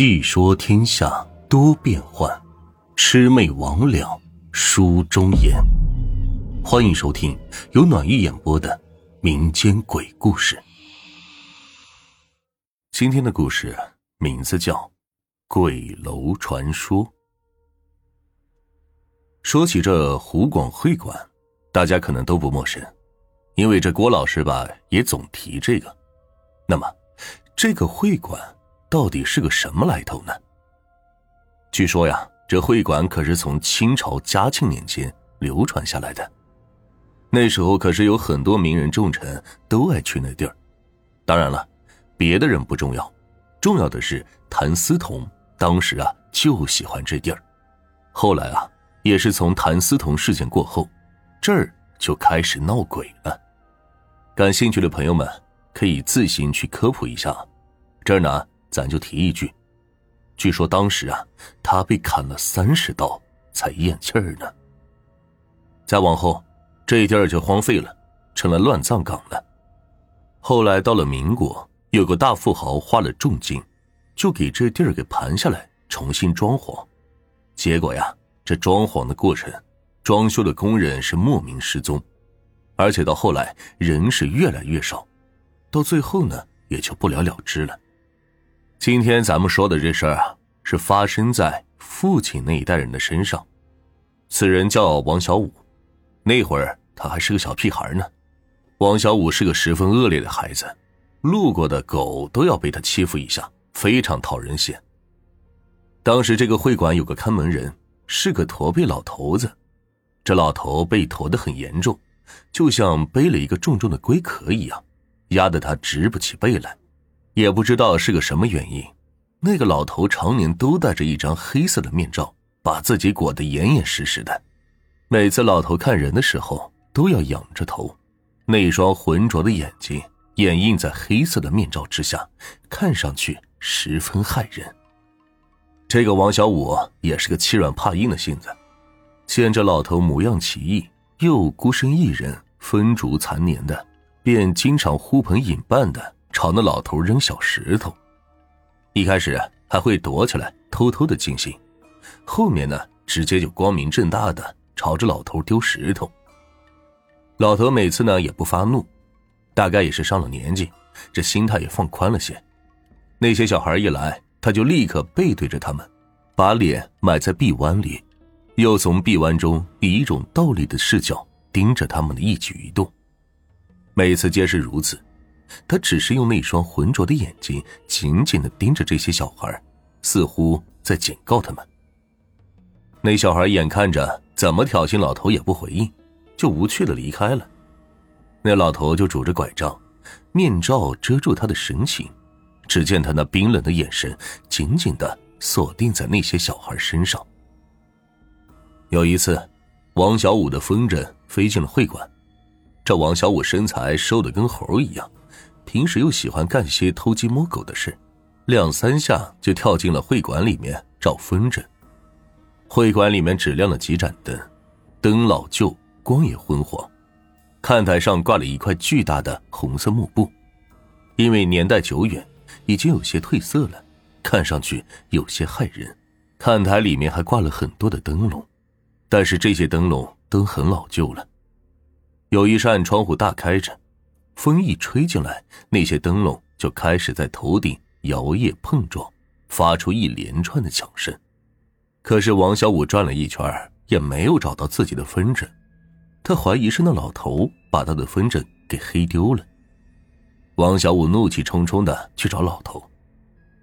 细说天下多变幻，魑魅魍魉书中言。欢迎收听由暖玉演播的民间鬼故事。今天的故事名字叫《鬼楼传说》。说起这湖广会馆，大家可能都不陌生，因为这郭老师吧也总提这个。那么，这个会馆。到底是个什么来头呢？据说呀，这会馆可是从清朝嘉庆年间流传下来的。那时候可是有很多名人重臣都爱去那地儿。当然了，别的人不重要，重要的是谭嗣同当时啊就喜欢这地儿。后来啊，也是从谭嗣同事件过后，这儿就开始闹鬼了。感兴趣的朋友们可以自行去科普一下。这儿呢。咱就提一句，据说当时啊，他被砍了三十刀才咽气儿呢。再往后，这地儿就荒废了，成了乱葬岗了。后来到了民国，有个大富豪花了重金，就给这地儿给盘下来，重新装潢。结果呀，这装潢的过程，装修的工人是莫名失踪，而且到后来人是越来越少，到最后呢，也就不了了之了。今天咱们说的这事儿啊，是发生在父亲那一代人的身上。此人叫王小五，那会儿他还是个小屁孩呢。王小五是个十分恶劣的孩子，路过的狗都要被他欺负一下，非常讨人嫌。当时这个会馆有个看门人，是个驼背老头子。这老头被驼得很严重，就像背了一个重重的龟壳一样，压得他直不起背来。也不知道是个什么原因，那个老头常年都戴着一张黑色的面罩，把自己裹得严严实实的。每次老头看人的时候，都要仰着头，那双浑浊的眼睛掩映在黑色的面罩之下，看上去十分骇人。这个王小五也是个欺软怕硬的性子，见这老头模样奇异，又孤身一人，风烛残年的，便经常呼朋引伴的。朝那老头扔小石头，一开始还会躲起来偷偷的进行，后面呢，直接就光明正大的朝着老头丢石头。老头每次呢也不发怒，大概也是上了年纪，这心态也放宽了些。那些小孩一来，他就立刻背对着他们，把脸埋在臂弯里，又从臂弯中以一种倒立的视角盯着他们的一举一动。每次皆是如此。他只是用那双浑浊的眼睛紧紧的盯着这些小孩，似乎在警告他们。那小孩眼看着怎么挑衅老头也不回应，就无趣的离开了。那老头就拄着拐杖，面罩遮住他的神情，只见他那冰冷的眼神紧紧的锁定在那些小孩身上。有一次，王小五的风筝飞进了会馆，这王小五身材瘦的跟猴一样。平时又喜欢干些偷鸡摸狗的事，两三下就跳进了会馆里面找风筝。会馆里面只亮了几盏灯，灯老旧，光也昏黄。看台上挂了一块巨大的红色幕布，因为年代久远，已经有些褪色了，看上去有些骇人。看台里面还挂了很多的灯笼，但是这些灯笼都很老旧了。有一扇窗户大开着。风一吹进来，那些灯笼就开始在头顶摇曳碰撞，发出一连串的响声。可是王小五转了一圈，也没有找到自己的风筝。他怀疑是那老头把他的风筝给黑丢了。王小五怒气冲冲的去找老头，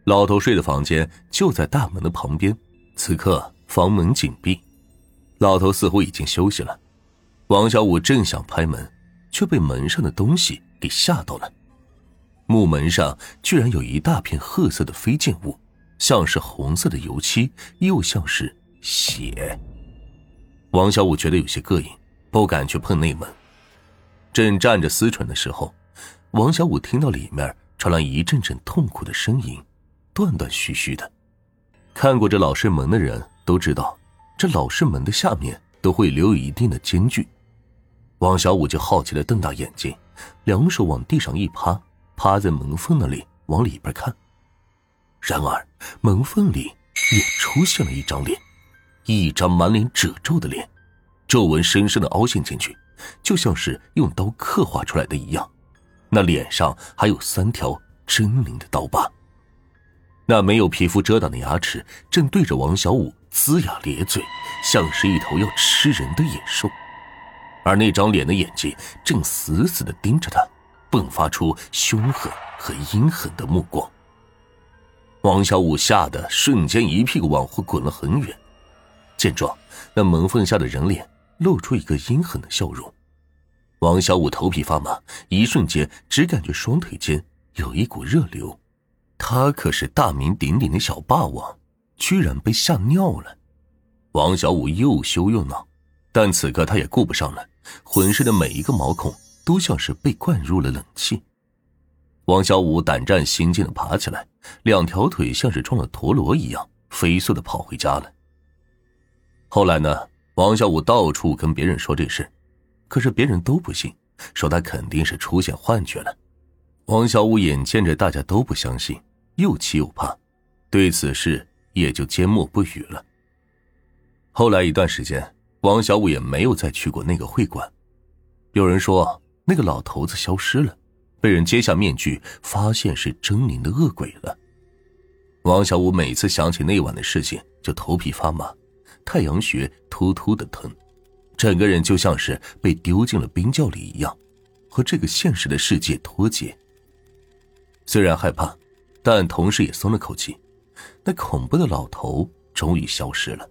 老头睡的房间就在大门的旁边。此刻房门紧闭，老头似乎已经休息了。王小五正想拍门，却被门上的东西。给吓到了，木门上居然有一大片褐色的飞溅物，像是红色的油漆，又像是血。王小五觉得有些膈应，不敢去碰那门。正站着思忖的时候，王小五听到里面传来一阵阵痛苦的声音，断断续续的。看过这老式门的人都知道，这老式门的下面都会留有一定的间距。王小五就好奇的瞪大眼睛。两手往地上一趴，趴在门缝那里往里边看。然而门缝里也出现了一张脸，一张满脸褶皱的脸，皱纹深深的凹陷进去，就像是用刀刻画出来的一样。那脸上还有三条狰狞的刀疤。那没有皮肤遮挡的牙齿正对着王小五龇牙咧嘴，像是一头要吃人的野兽。而那张脸的眼睛正死死的盯着他，迸发出凶狠和阴狠的目光。王小五吓得瞬间一屁股往后滚了很远。见状，那门缝下的人脸露出一个阴狠的笑容。王小五头皮发麻，一瞬间只感觉双腿间有一股热流。他可是大名鼎鼎的小霸王，居然被吓尿了。王小五又羞又恼，但此刻他也顾不上了。浑身的每一个毛孔都像是被灌入了冷气。王小五胆战心惊的爬起来，两条腿像是撞了陀螺一样，飞速的跑回家了。后来呢？王小五到处跟别人说这事，可是别人都不信，说他肯定是出现幻觉了。王小五眼见着大家都不相信，又气又怕，对此事也就缄默不语了。后来一段时间。王小五也没有再去过那个会馆。有人说那个老头子消失了，被人揭下面具，发现是狰狞的恶鬼了。王小五每次想起那晚的事情，就头皮发麻，太阳穴突突的疼，整个人就像是被丢进了冰窖里一样，和这个现实的世界脱节。虽然害怕，但同时也松了口气。那恐怖的老头终于消失了。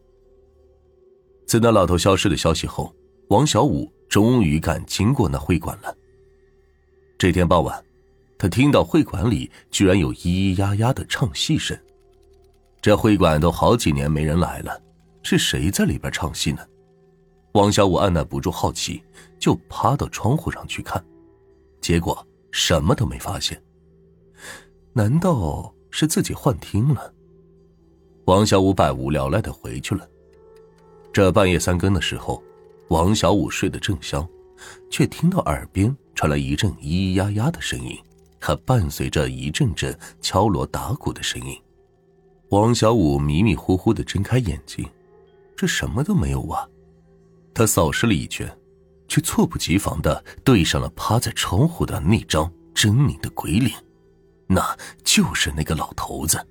自那老头消失的消息后，王小五终于敢经过那会馆了。这天傍晚，他听到会馆里居然有咿咿呀呀的唱戏声。这会馆都好几年没人来了，是谁在里边唱戏呢？王小五按捺不住好奇，就趴到窗户上去看，结果什么都没发现。难道是自己幻听了？王小五百无聊赖的回去了。这半夜三更的时候，王小五睡得正香，却听到耳边传来一阵咿咿呀呀的声音，还伴随着一阵阵敲锣打鼓的声音。王小五迷迷糊糊的睁开眼睛，这什么都没有啊！他扫视了一圈，却猝不及防的对上了趴在窗户的那张狰狞的鬼脸，那就是那个老头子。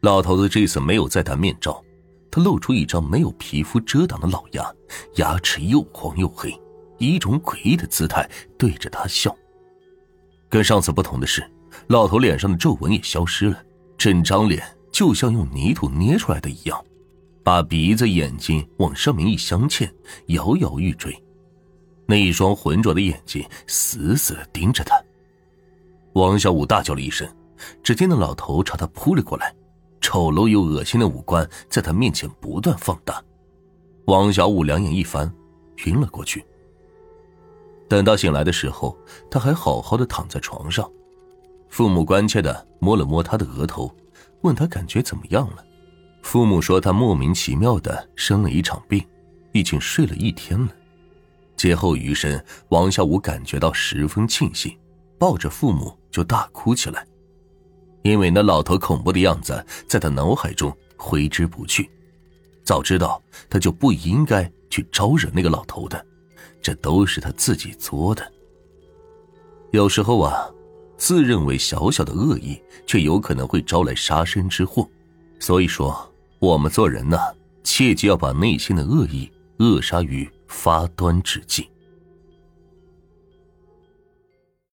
老头子这次没有再戴面罩。他露出一张没有皮肤遮挡的老牙，牙齿又黄又黑，以一种诡异的姿态对着他笑。跟上次不同的是，老头脸上的皱纹也消失了，整张脸就像用泥土捏出来的一样，把鼻子、眼睛往上面一镶嵌，摇摇欲坠。那一双浑浊的眼睛死死的盯着他。王小五大叫了一声，只见那老头朝他扑了过来。丑陋又恶心的五官在他面前不断放大，王小五两眼一翻，晕了过去。等到醒来的时候，他还好好的躺在床上，父母关切的摸了摸他的额头，问他感觉怎么样了。父母说他莫名其妙的生了一场病，已经睡了一天了。劫后余生，王小五感觉到十分庆幸，抱着父母就大哭起来。因为那老头恐怖的样子在他脑海中挥之不去，早知道他就不应该去招惹那个老头的，这都是他自己作的。有时候啊，自认为小小的恶意，却有可能会招来杀身之祸。所以说，我们做人呢，切记要把内心的恶意扼杀于发端之际。